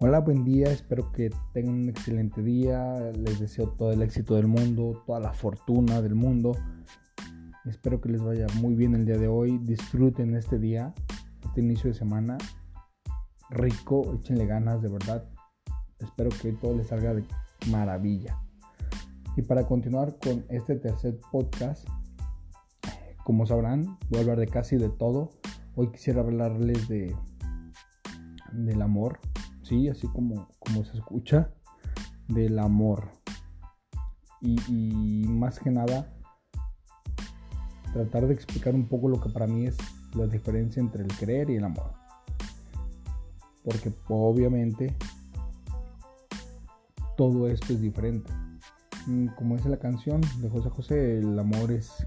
Hola, buen día, espero que tengan un excelente día, les deseo todo el éxito del mundo, toda la fortuna del mundo. Espero que les vaya muy bien el día de hoy, disfruten este día, este inicio de semana rico, échenle ganas de verdad. Espero que todo les salga de maravilla. Y para continuar con este tercer podcast, como sabrán, voy a hablar de casi de todo. Hoy quisiera hablarles de del amor, sí, así como, como se escucha, del amor. Y, más que nada, tratar de explicar un poco lo que para mí es la diferencia entre el creer y el amor. Porque obviamente todo esto es diferente. Mm, como dice la canción de José José, el amor es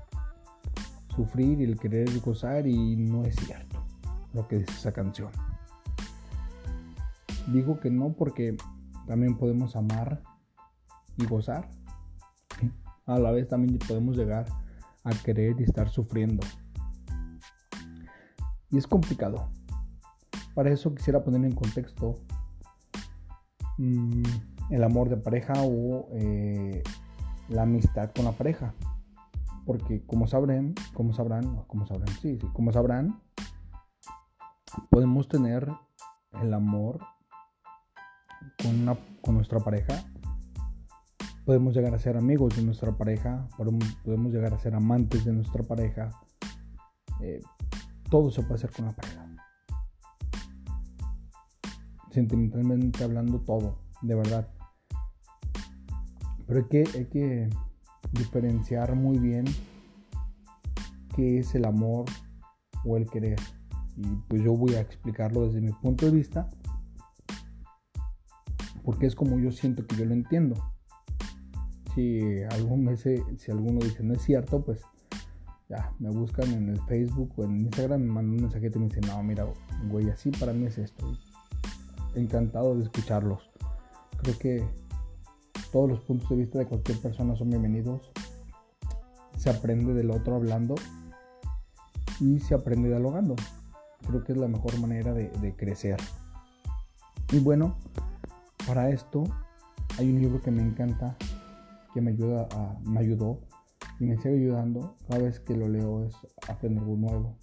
sufrir y el querer es gozar y no es cierto lo que dice esa canción. Digo que no porque también podemos amar y gozar. A la vez también podemos llegar a querer y estar sufriendo. Y es complicado. Para eso quisiera poner en contexto mm, el amor de pareja o eh, la amistad con la pareja. Porque como sabrán, como sabrán, como sabrán, sí, sí, como sabrán, podemos tener el amor con, con nuestra pareja, podemos llegar a ser amigos de nuestra pareja, podemos llegar a ser amantes de nuestra pareja. Eh, todo se puede hacer con la pareja. Sentimentalmente hablando, todo, de verdad. Pero hay que, hay que diferenciar muy bien qué es el amor o el querer. Y pues yo voy a explicarlo desde mi punto de vista porque es como yo siento que yo lo entiendo. Si, algún si alguno dice no es cierto, pues ya me buscan en el Facebook o en Instagram, me mandan un mensajito y me dicen, no, mira, güey, así para mí es esto. Encantado de escucharlos. Creo que todos los puntos de vista de cualquier persona son bienvenidos. Se aprende del otro hablando y se aprende dialogando. Creo que es la mejor manera de crecer. Y bueno, para esto hay un libro que me encanta, que me ayuda a, me ayudó y me sigue ayudando. Cada vez que lo leo es aprender algo nuevo.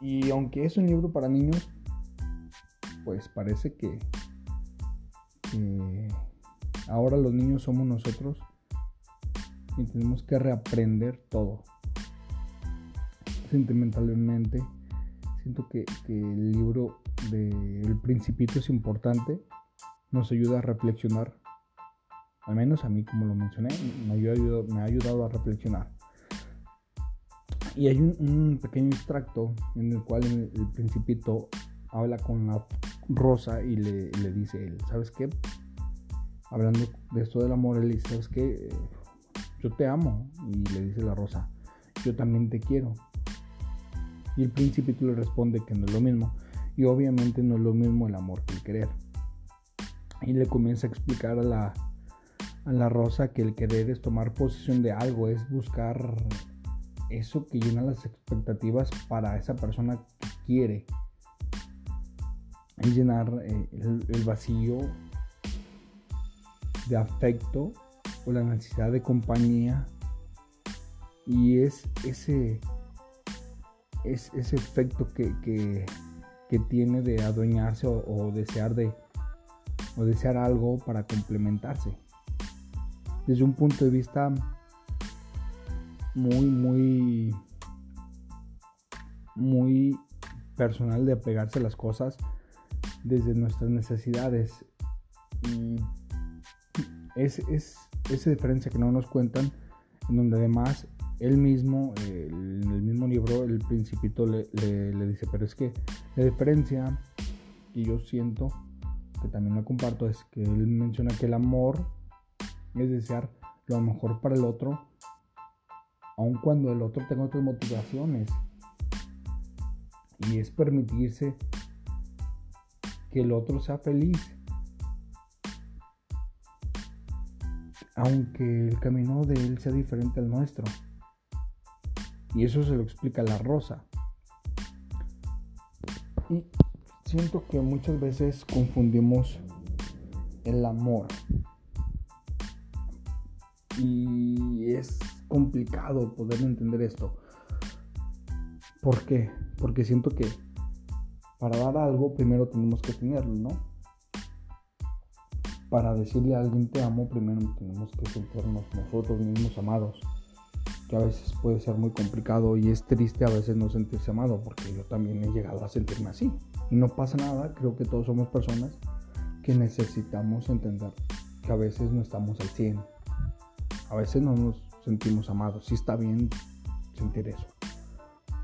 Y aunque es un libro para niños, pues parece que, ahora los niños somos nosotros y tenemos que reaprender todo. Sentimentalmente, siento que el libro del Principito es importante nos ayuda a reflexionar. Al menos a mí, como lo mencioné, me, ha ayudado a reflexionar. Y hay un, pequeño extracto en el cual el, principito habla con la rosa y le, dice, ¿sabes qué? Hablando de esto del amor, él dice, ¿sabes qué? Yo te amo. Y le dice la rosa, yo también te quiero. Y el principito le responde que no es lo mismo. Y obviamente no es lo mismo el amor que el querer y le comienza a explicar a la, a la rosa que el querer es tomar posesión de algo, es buscar eso que llena las expectativas para esa persona que quiere. Es llenar eh, el, vacío de afecto o la necesidad de compañía. Y es ese, es ese efecto que, que, tiene de adueñarse o desear de, o desear algo para complementarse. Desde un punto de vista muy, muy, muy personal de apegarse a las cosas desde nuestras necesidades. Y es, es esa diferencia que no nos cuentan, en donde además él mismo, en el mismo libro, el principito le, le dice, pero es que la diferencia que yo siento que también lo comparto, es que él menciona que el amor es desear lo mejor para el otro, aun cuando el otro tenga otras motivaciones. Y es permitirse que el otro sea feliz. Aunque el camino de él sea diferente al nuestro. Y eso se lo explica la rosa. Y siento que muchas veces confundimos el amor. Y es complicado poder entender esto. ¿Por qué? Porque siento que para dar algo primero tenemos que tenerlo, ¿no? Para decirle a alguien te amo, primero tenemos que sentirnos nosotros mismos amados que a veces puede ser muy complicado y es triste a veces no sentirse amado, porque yo también he llegado a sentirme así. Y no pasa nada, creo que todos somos personas que necesitamos entender que a veces no estamos al 100. A veces no nos sentimos amados. Sí está bien sentir eso.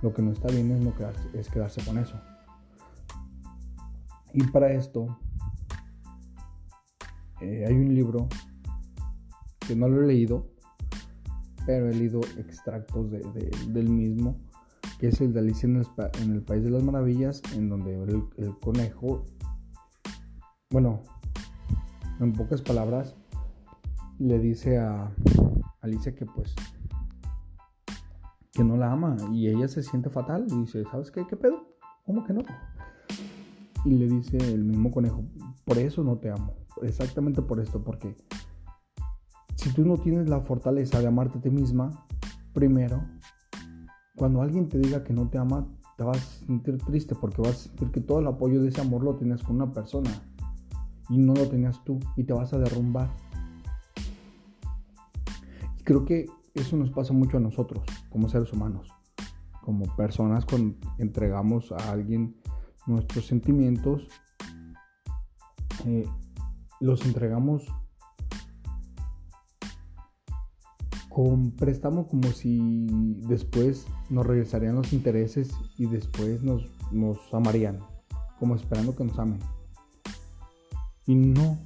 Lo que no está bien es, no quedarse, es quedarse con eso. Y para esto eh, hay un libro que no lo he leído, pero he leído extractos del mismo, que es el de Alicia en el, País de las Maravillas, en donde el, conejo, bueno, en pocas palabras, le dice a Alicia que pues que no la ama y ella se siente fatal y dice, ¿sabes qué? ¿Qué pedo? ¿Cómo que no? Y le dice el mismo conejo, por eso no te amo, exactamente por esto, porque si tú no tienes la fortaleza de amarte a ti misma, primero, cuando alguien te diga que no te ama, te vas a sentir triste porque vas a sentir que todo el apoyo de ese amor lo tienes con una persona y no lo tenías tú y te vas a derrumbar. Y creo que eso nos pasa mucho a nosotros como seres humanos, como personas cuando entregamos a alguien nuestros sentimientos, eh, los entregamos con préstamo como si después nos regresarían los intereses y después nos, nos amarían, como esperando que nos amen. Y no,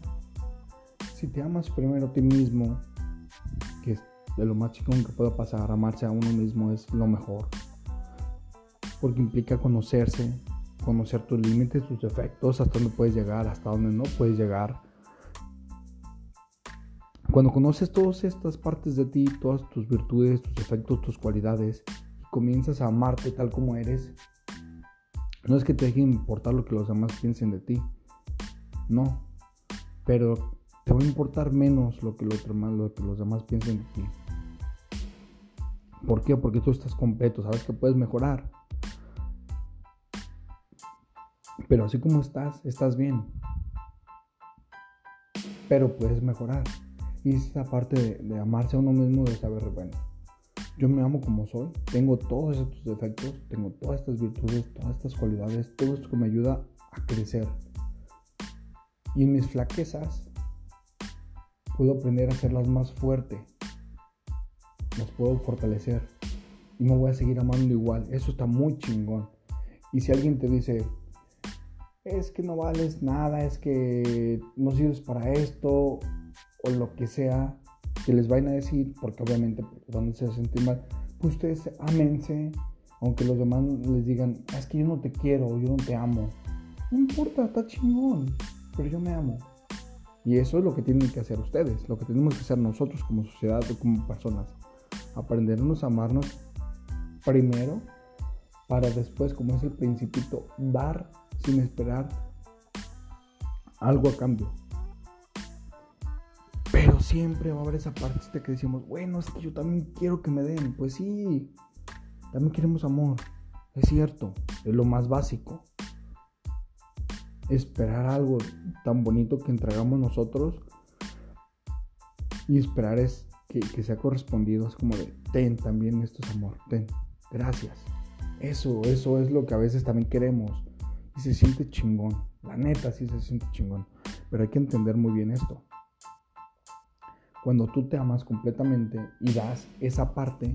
si te amas primero a ti mismo, que es de lo más chico que pueda pasar, amarse a uno mismo es lo mejor. Porque implica conocerse, conocer tus límites, tus defectos, hasta dónde puedes llegar, hasta dónde no puedes llegar cuando conoces todas estas partes de ti, todas tus virtudes, tus defectos, tus cualidades, y comienzas a amarte tal como eres, no es que te deje importar lo que los demás piensen de ti, no, pero te va a importar menos lo que, lo que los demás piensen de ti. ¿Por qué? Porque tú estás completo, sabes que puedes mejorar. Pero así como estás, estás bien. Pero puedes mejorar. Y esa parte de, amarse a uno mismo, de saber, bueno, yo me amo como soy, tengo todos estos defectos, tengo todas estas virtudes, todas estas cualidades, todo esto que me ayuda a crecer. Y en mis flaquezas puedo aprender a hacerlas más fuerte, las puedo fortalecer y me voy a seguir amando igual. Eso está muy chingón. Y si alguien te dice, es que no vales nada, es que no sirves para esto, o lo que sea que les vayan a decir, porque obviamente van a sentir mal, pues ustedes amense, aunque los demás les digan, es que yo no te quiero, yo no te amo. No importa, está chingón, pero yo me amo. Y eso es lo que tienen que hacer ustedes, lo que tenemos que hacer nosotros como sociedad o como personas. Aprendernos a amarnos primero para después, como es el principito, dar sin esperar algo a cambio siempre va a haber esa parte que decimos, bueno, es que yo también quiero que me den. Pues sí, también queremos amor. Es cierto, es lo más básico. Esperar algo tan bonito que entregamos nosotros y esperar es que, que sea correspondido. Es como de, ten también esto es amor, ten, gracias. Eso, eso es lo que a veces también queremos. Y se siente chingón. La neta sí se siente chingón. Pero hay que entender muy bien esto cuando tú te amas completamente y das esa parte,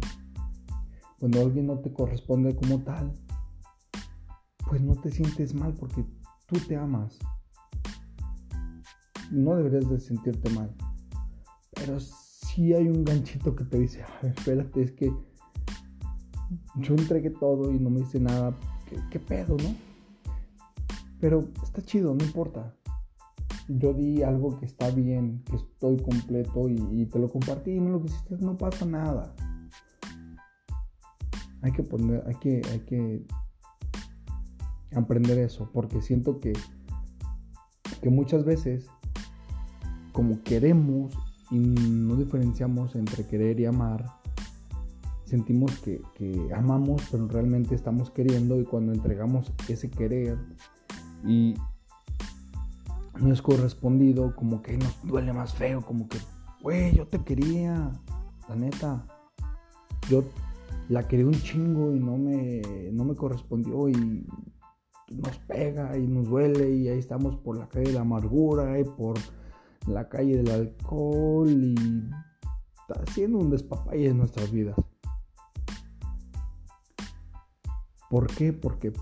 cuando alguien no te corresponde como tal, pues no te sientes mal porque tú te amas. No deberías de sentirte mal. Pero si hay un ganchito que te dice, espérate, es que yo entregué todo y no me hice nada. ¿Qué, qué pedo, no? Pero está chido, no importa yo di algo que está bien, que estoy completo y, te lo compartí y no lo quisiste, no pasa nada. Hay que poner, hay que, hay que, aprender eso, porque siento que, que muchas veces, como queremos y no diferenciamos entre querer y amar, sentimos que, que, amamos, pero realmente estamos queriendo y cuando entregamos ese querer y no es correspondido, como que nos duele más feo, como que, güey, yo te quería, la neta, yo la quería un chingo y no me, no me correspondió y nos pega y nos duele y ahí estamos por la calle de la amargura y por la calle del alcohol y está haciendo un despapalle en nuestras vidas. ¿Por qué? Porque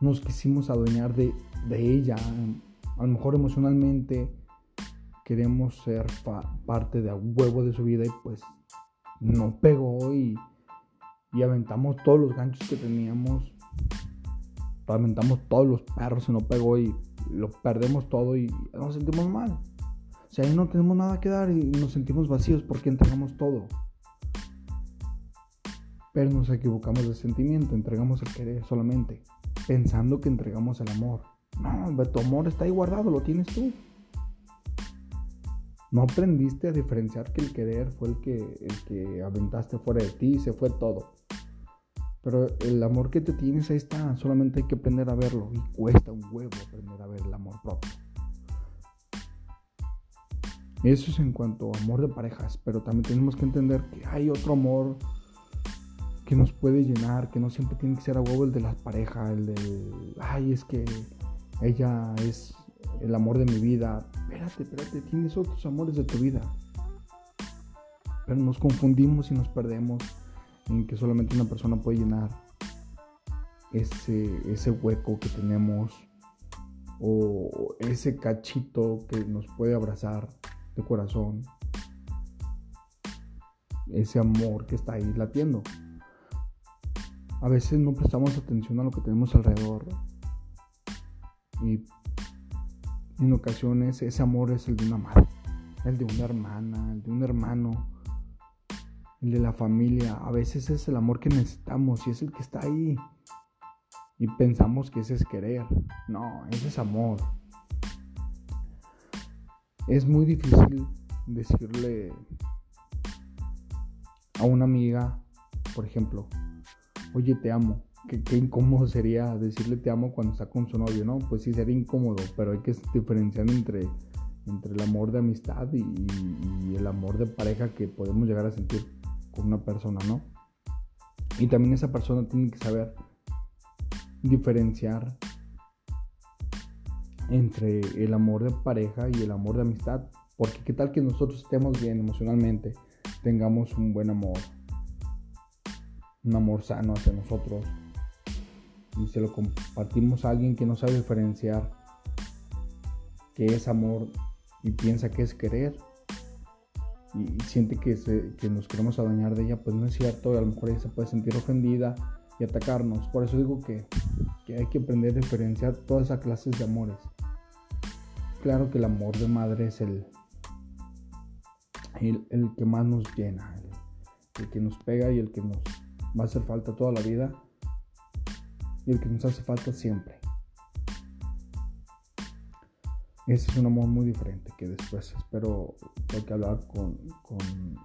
nos quisimos adueñar de, ella. A lo mejor emocionalmente queremos ser parte de a huevo de su vida y pues no pegó y, y aventamos todos los ganchos que teníamos. Aventamos todos los perros y no pegó y lo perdemos todo y nos sentimos mal. O sea, ahí no tenemos nada que dar y nos sentimos vacíos porque entregamos todo. Pero nos equivocamos de sentimiento, entregamos el querer solamente, pensando que entregamos el amor. No, tu amor está ahí guardado, lo tienes tú. No aprendiste a diferenciar que el querer fue el que, el que aventaste fuera de ti y se fue todo. Pero el amor que te tienes ahí está, solamente hay que aprender a verlo y cuesta un huevo aprender a ver el amor propio. Eso es en cuanto a amor de parejas, pero también tenemos que entender que hay otro amor que nos puede llenar, que no siempre tiene que ser a huevo el de la pareja, el del, ay, es que ella es el amor de mi vida. Espérate, espérate, tienes otros amores de tu vida. Pero nos confundimos y nos perdemos en que solamente una persona puede llenar ese, ese hueco que tenemos o ese cachito que nos puede abrazar de corazón. Ese amor que está ahí latiendo a veces no prestamos atención a lo que tenemos alrededor. Y en ocasiones ese amor es el de una madre, el de una hermana, el de un hermano, el de la familia. A veces es el amor que necesitamos y es el que está ahí. Y pensamos que ese es querer. No, ese es amor. Es muy difícil decirle a una amiga, por ejemplo, oye, te amo. Qué, incómodo sería decirle te amo cuando está con su novio, ¿no? Pues sí, sería incómodo, pero hay que diferenciar entre, entre el amor de amistad y, el amor de pareja que podemos llegar a sentir con una persona, ¿no? Y también esa persona tiene que saber diferenciar entre el amor de pareja y el amor de amistad. Porque qué tal que nosotros estemos bien emocionalmente, tengamos un buen amor, un amor sano hacia nosotros y se lo compartimos a alguien que no sabe diferenciar qué es amor y piensa que es querer y siente que, que nos queremos adueñar de ella, pues no es cierto, a lo mejor ella se puede sentir ofendida y atacarnos. Por eso digo que, hay que aprender a diferenciar todas esas clases de amores. Claro que el amor de madre es el, el, el que más nos llena, el que nos pega y el que nos va a hacer falta toda la vida y el que nos hace falta siempre. Ese es un amor muy diferente que después espero que hablar con, con,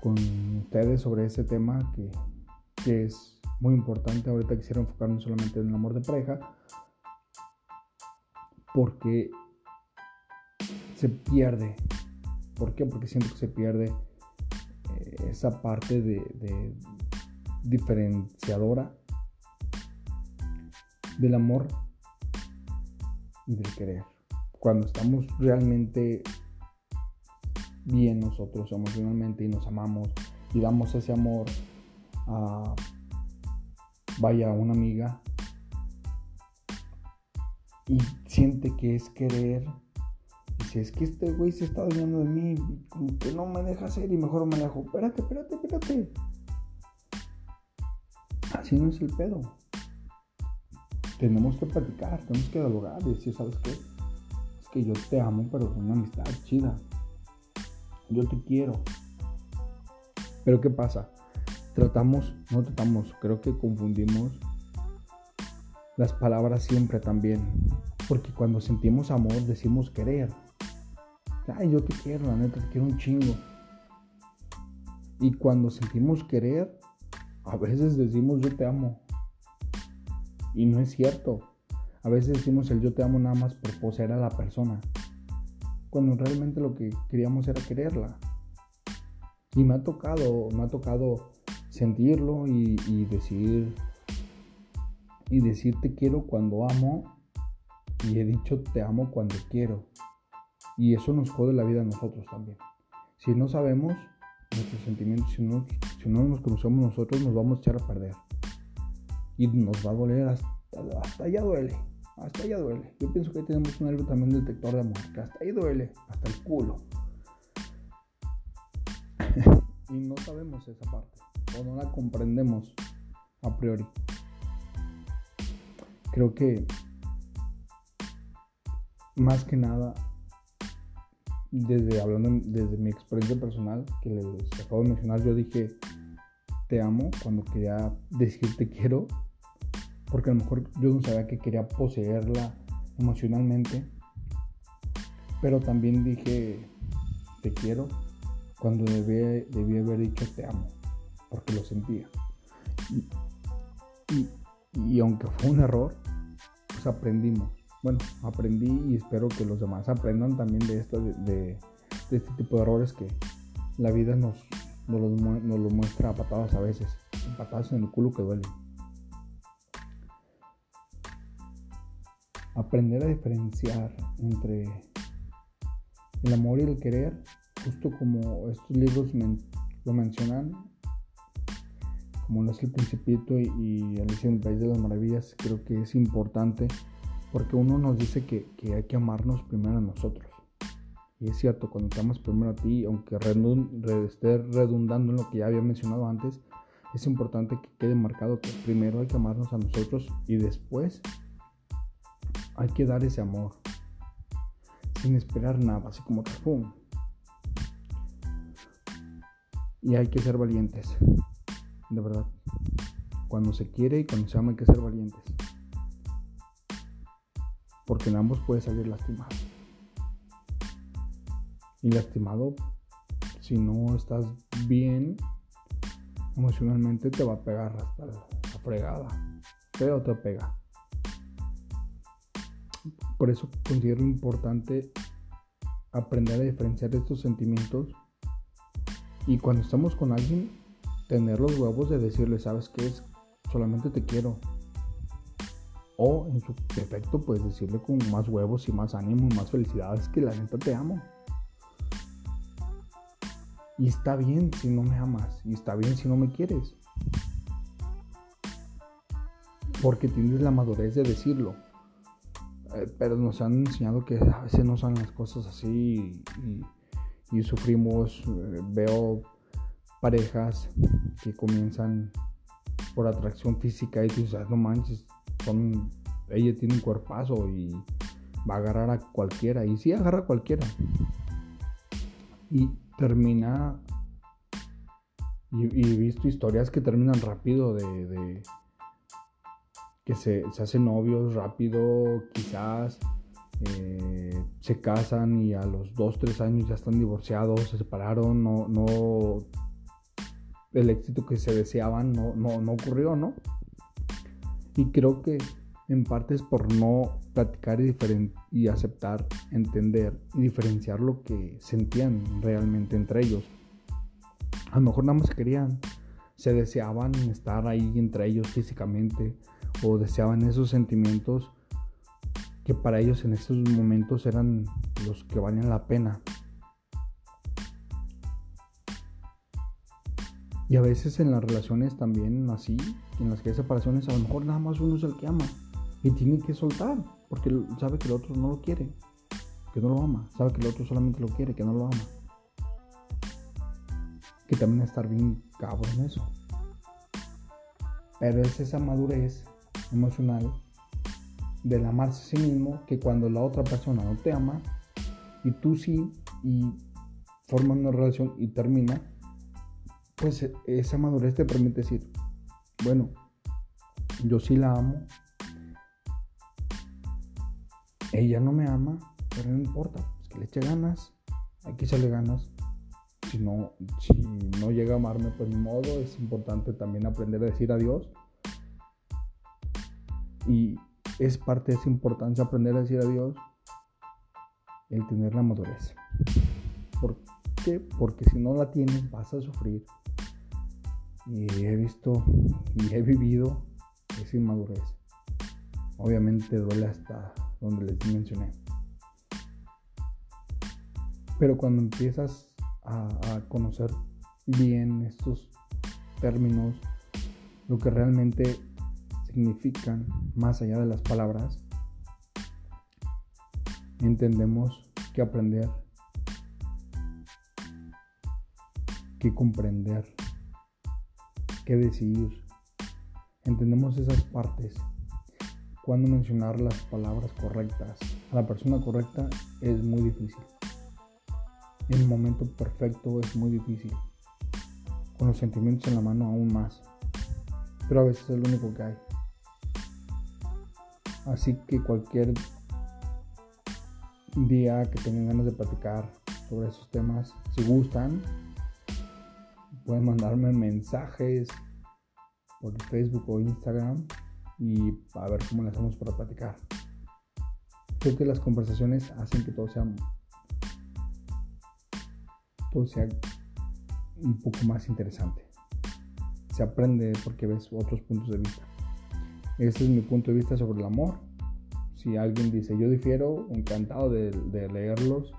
con, ustedes sobre ese tema que, que es muy importante. Ahorita quisiera enfocarme solamente en el amor de pareja porque se pierde. ¿Por qué? Porque siento que se pierde esa parte de, diferenciadora del amor y del querer. Cuando estamos realmente bien nosotros emocionalmente y nos amamos y damos ese amor a vaya una amiga y siente que es querer si es que este güey se está olvidando de mí, como que no me deja hacer y mejor me alejo. Espérate, espérate, espérate. Así no es el pedo. Tenemos que platicar, tenemos que dialogar y decir, ¿sabes qué? Es que yo te amo, pero con una amistad chida. Yo te quiero. Pero ¿qué pasa? Tratamos, no tratamos, creo que confundimos las palabras siempre también. Porque cuando sentimos amor decimos querer. Ay, yo te quiero, la neta, te quiero un chingo. Y cuando sentimos querer, a veces decimos yo te amo. Y no es cierto. A veces decimos el yo te amo nada más por poseer a la persona. Cuando realmente lo que queríamos era quererla. Y me ha tocado, me ha tocado sentirlo y, decir y decir te quiero cuando amo y he dicho te amo cuando quiero. Y eso nos jode la vida a nosotros también. Si no sabemos nuestros sentimientos, si no, si no nos conocemos nosotros, nos vamos a echar a perder. Y nos va a doler hasta, hasta allá duele. Hasta allá duele. Yo pienso que tenemos un nervio también detector de amor, que hasta ahí duele, hasta el culo. y no sabemos esa parte, o no la comprendemos a priori. Creo que más que nada, desde hablando desde mi experiencia personal, que les acabo de mencionar, yo dije te amo cuando quería decir te quiero, porque a lo mejor yo no sabía que quería poseerla emocionalmente, pero también dije te quiero cuando debí, debí haber dicho te amo, porque lo sentía. Y, y aunque fue un error, pues aprendimos bueno, aprendí y espero que los demás aprendan también de, esto, de, este tipo de errores que la vida nos, nos, lo muestra a patadas a veces, patadas en el culo que duelen. Aprender a diferenciar entre el amor y el querer, justo como estos libros lo mencionan, como lo es el Principito y, y Alicia en el País de las Maravillas, creo que es importante porque uno nos dice que, hay que amarnos primero a nosotros. Y es cierto, cuando te amas primero a ti, aunque esté redundando en lo que ya había mencionado antes, es importante que quede marcado que primero hay que amarnos a nosotros y después hay que dar ese amor. Sin esperar nada, así como ¡pum! Y hay que ser valientes. De verdad. Cuando se quiere y cuando se ama hay que ser valientes porque en ambos puede salir lastimado. Y lastimado, si no estás bien emocionalmente, te va a pegar hasta la fregada, pero te pega. Por eso considero importante aprender a diferenciar estos sentimientos y cuando estamos con alguien, tener los huevos de decirle, sabes qué es, solamente te quiero, o en su defecto, puedes decirle con más huevos y más ánimo y más felicidades que la neta te amo. Y está bien si no me amas. Y está bien si no me quieres. Porque tienes la madurez de decirlo. Eh, pero nos han enseñado que a veces no son las cosas así. Y, sufrimos. Eh, veo parejas que comienzan por atracción física y tú dices, ah, no manches, ella tiene un cuerpazo y va a agarrar a cualquiera. Y sí agarra a cualquiera. Y termina. Y, he visto historias que terminan rápido de. que se, hacen novios rápido, quizás. Eh, se casan y a los 2, 3 años ya están divorciados, se separaron, no, no, el éxito que se deseaban no, no, no ocurrió, ¿no? Y creo que en parte es por no platicar y, y aceptar, entender y diferenciar lo que sentían realmente entre ellos. A lo mejor nada más querían, se deseaban estar ahí entre ellos físicamente o deseaban esos sentimientos que para ellos en esos momentos eran los que valían la pena. Y a veces en las relaciones también así, en las que hay separaciones, a lo mejor nada más uno es el que ama. Y tiene que soltar, porque sabe que el otro no lo quiere, que no lo ama. Sabe que el otro solamente lo quiere, que no lo ama. Que también estar bien cabrón en eso. Pero es esa madurez emocional del amarse a sí mismo que cuando la otra persona no te ama y tú sí y forman una relación y termina, pues e, esa madurez te permite decir, bueno, yo sí la amo, ella no me ama, pero no importa, pues que le eche ganas, hay que echarle ganas. Si no, si no llega a amarme, pues ni modo, es importante también aprender a decir adiós. Y es parte de esa importancia aprender a decir adiós, el tener la madurez. ¿Por qué? Porque si no la tienes vas a sufrir. Y he visto y he vivido esa inmadurez. Obviamente duele hasta donde les mencioné. Pero cuando empiezas a, conocer bien estos términos, lo que realmente significan más allá de las palabras, entendemos que aprender, que comprender, que decidir. Entendemos esas partes cuando mencionar las palabras correctas a la persona correcta es muy difícil. En el momento perfecto es muy difícil. Con los sentimientos en la mano aún más. Pero a veces es lo único que hay. Así que cualquier día que tengan ganas de platicar sobre esos temas, si gustan, pueden mandarme mensajes por Facebook o Instagram y a ver cómo le hacemos para platicar. Creo que las conversaciones hacen que todo sea todo sea un poco más interesante. Se aprende porque ves otros puntos de vista. Ese es mi punto de vista sobre el amor. Si alguien dice yo difiero, encantado de, de leerlos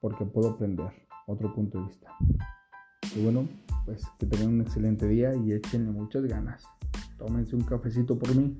porque puedo aprender otro punto de vista. Y bueno, pues que tengan un excelente día y échenle muchas ganas tómense un cafecito por mí.